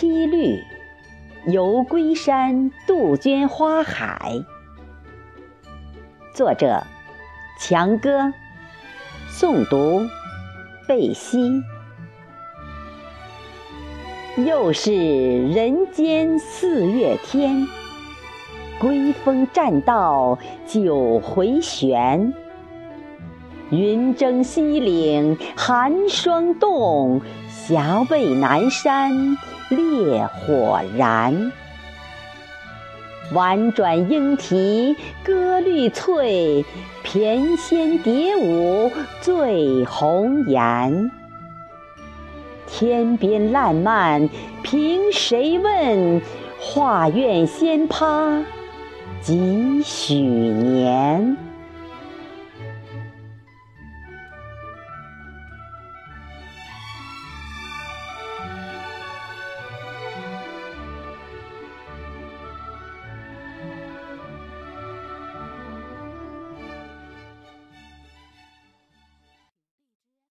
七律，游龟山杜鹃花海。作者：强哥，诵读：贝西。又是人间四月天，归风栈道九回旋。云蒸西岭寒霜冻，峡背南山烈火燃。婉转莺啼歌绿翠，翩跹蝶舞醉红颜。天边烂漫凭谁问？画院仙葩几许年？